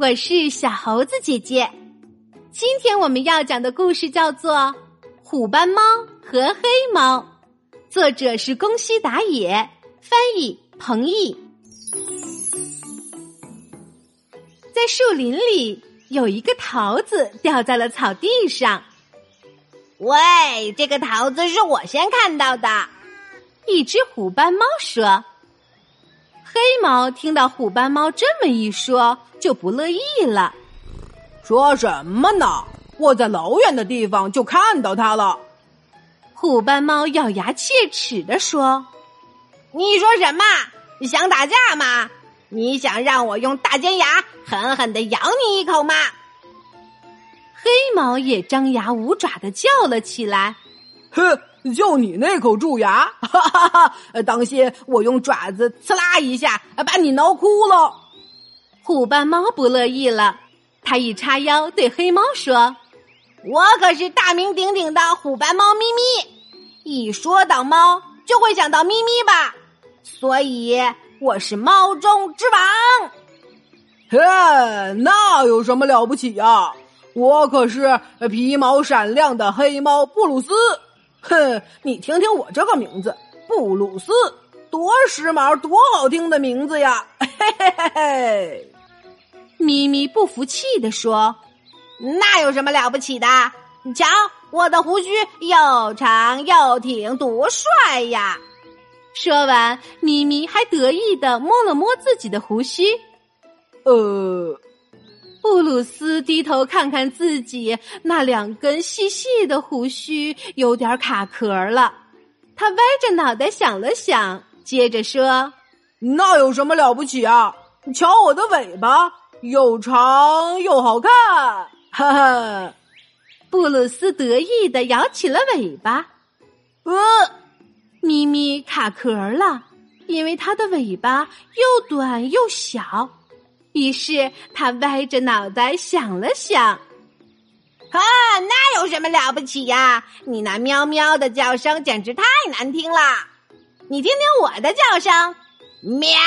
我是小猴子姐姐。今天我们要讲的故事叫做《虎斑猫和黑猫》，作者是宫西达也，翻译彭毅。在树林里，有一个桃子掉在了草地上。喂，这个桃子是我先看到的。一只虎斑猫说：“黑猫听到虎斑猫这么一说，就不乐意了。说什么呢？我在老远的地方就看到它了。”虎斑猫咬牙切齿的说：“你说什么？你想打架吗？你想让我用大尖牙狠狠的咬你一口吗？”黑猫也张牙舞爪的叫了起来：“哼，就你那口蛀牙，哈哈哈！当心我用爪子刺啦一下，把你挠哭了。”虎斑猫不乐意了，它一叉腰对黑猫说：“我可是大名鼎鼎的虎斑猫咪咪，一说到猫就会想到咪咪吧，所以我是猫中之王。”嘿，那有什么了不起呀？我可是皮毛闪亮的黑猫布鲁斯，哼！你听听我这个名字，布鲁斯，多时髦、多好听的名字呀！嘿嘿嘿嘿！咪咪不服气的说：“那有什么了不起的？你瞧，我的胡须又长又挺，多帅呀！”说完，咪咪还得意的摸了摸自己的胡须，呃。布鲁斯低头看看自己那两根细细的胡须，有点卡壳了。他歪着脑袋想了想，接着说：“那有什么了不起啊？瞧我的尾巴，又长又好看。”哈哈，布鲁斯得意的摇起了尾巴。呃，咪咪卡壳了，因为它的尾巴又短又小。于是他歪着脑袋想了想，啊，那有什么了不起呀？你那喵喵的叫声简直太难听了！你听听我的叫声，喵！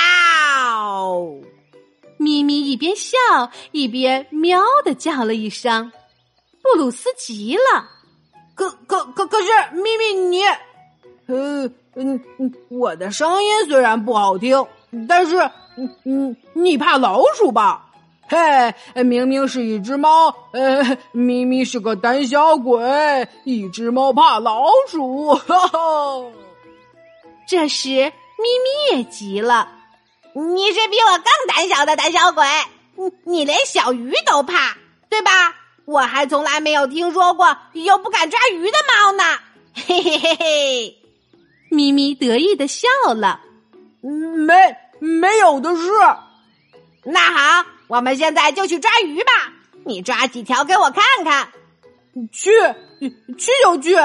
咪咪一边笑一边喵的叫了一声。布鲁斯急了，可可可可是，咪咪你，呃嗯嗯，我的声音虽然不好听，但是。你你你怕老鼠吧？嘿，明明是一只猫，呃，咪咪是个胆小鬼。一只猫怕老鼠，哈哈。这时，咪咪也急了：“你是比我更胆小的胆小鬼，你你连小鱼都怕，对吧？我还从来没有听说过有不敢抓鱼的猫呢。”嘿嘿嘿嘿，咪咪得意的笑了，没。没有的事。那好，我们现在就去抓鱼吧。你抓几条给我看看。去，去就去。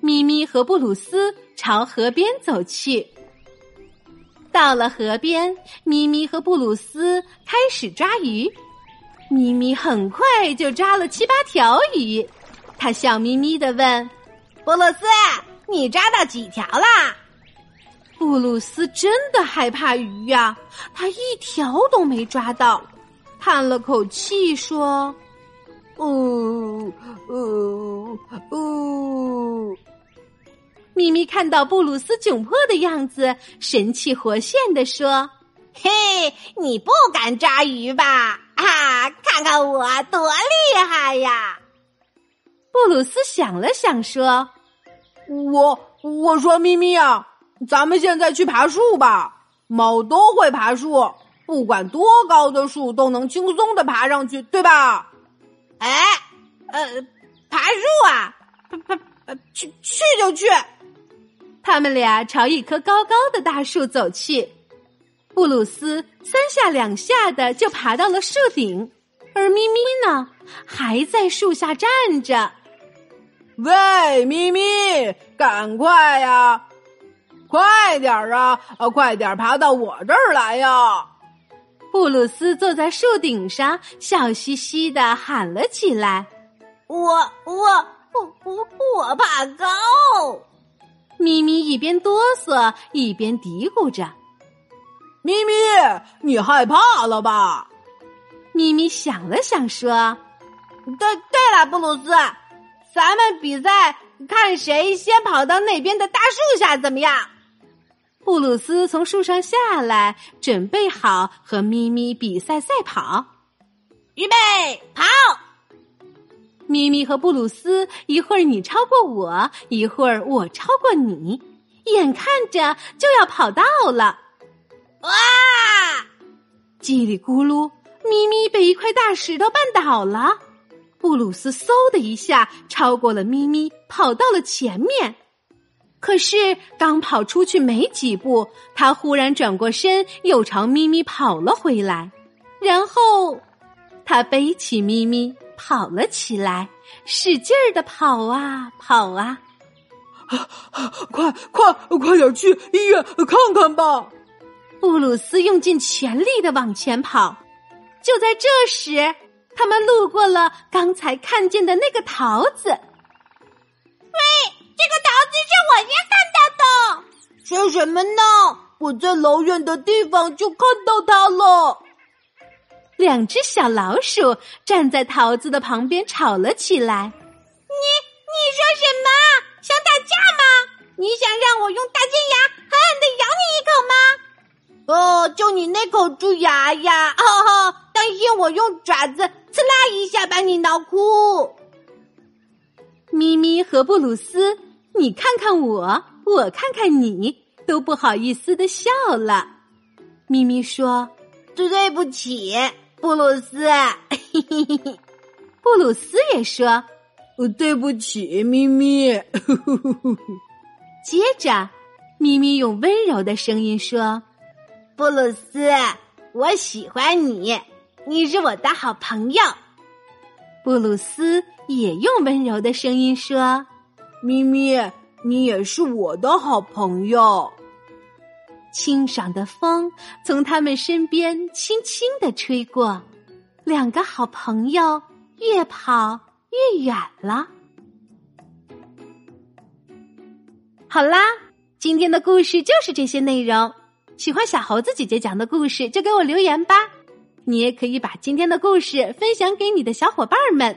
咪咪和布鲁斯朝河边走去。到了河边，咪咪和布鲁斯开始抓鱼。咪咪很快就抓了七八条鱼。他笑眯眯的问：“布鲁斯，你抓到几条啦？”布鲁斯真的害怕鱼呀，他一条都没抓到，叹了口气说：“哦，哦，哦。”咪咪看到布鲁斯窘迫的样子，神气活现的说：“嘿，你不敢抓鱼吧？啊，看看我多厉害呀！”布鲁斯想了想说：“我我说咪咪啊。”咱们现在去爬树吧，猫都会爬树，不管多高的树都能轻松的爬上去，对吧？哎，呃，爬树啊，爬爬，去去就去。他们俩朝一棵高高的大树走去，布鲁斯三下两下的就爬到了树顶，而咪咪呢，还在树下站着。喂，咪咪，赶快呀！快点儿啊！啊，快点爬到我这儿来呀！布鲁斯坐在树顶上，笑嘻嘻的喊了起来：“我我我我我怕高！”咪咪一边哆嗦一边嘀咕着：“咪咪，你害怕了吧？”咪咪想了想说：“对对了，布鲁斯，咱们比赛看谁先跑到那边的大树下，怎么样？”布鲁斯从树上下来，准备好和咪咪比赛赛跑。预备，跑！咪咪和布鲁斯一会儿你超过我，一会儿我超过你，眼看着就要跑到了。哇！叽里咕噜，咪咪被一块大石头绊倒了。布鲁斯嗖的一下超过了咪咪，跑到了前面。可是刚跑出去没几步，他忽然转过身，又朝咪咪跑了回来。然后，他背起咪咪跑了起来，使劲儿的跑啊跑啊！快快快点去医院看看吧！布鲁斯用尽全力的往前跑。就在这时，他们路过了刚才看见的那个桃子。喂！这是我先看到的，说什么呢？我在老远的地方就看到它了。两只小老鼠站在桃子的旁边吵了起来。你你说什么？想打架吗？你想让我用大尖牙狠狠的咬你一口吗？哦，就你那口蛀牙呀！哈哈，担心我用爪子刺啦一下把你挠哭。咪咪和布鲁斯。你看看我，我看看你，都不好意思的笑了。咪咪说：“对不起，布鲁斯。”布鲁斯也说：“对不起，咪咪。”接着，咪咪用温柔的声音说：“布鲁斯，我喜欢你，你是我的好朋友。”布鲁斯也用温柔的声音说。咪咪，你也是我的好朋友。清爽的风从他们身边轻轻的吹过，两个好朋友越跑越远了。好啦，今天的故事就是这些内容。喜欢小猴子姐姐讲的故事，就给我留言吧。你也可以把今天的故事分享给你的小伙伴们。